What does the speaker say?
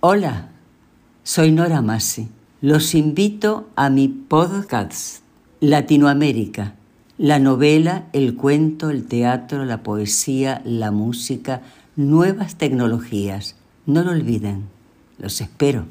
Hola, soy Nora Masi. Los invito a mi podcast Latinoamérica. La novela, el cuento, el teatro, la poesía, la música, nuevas tecnologías. No lo olviden. Los espero.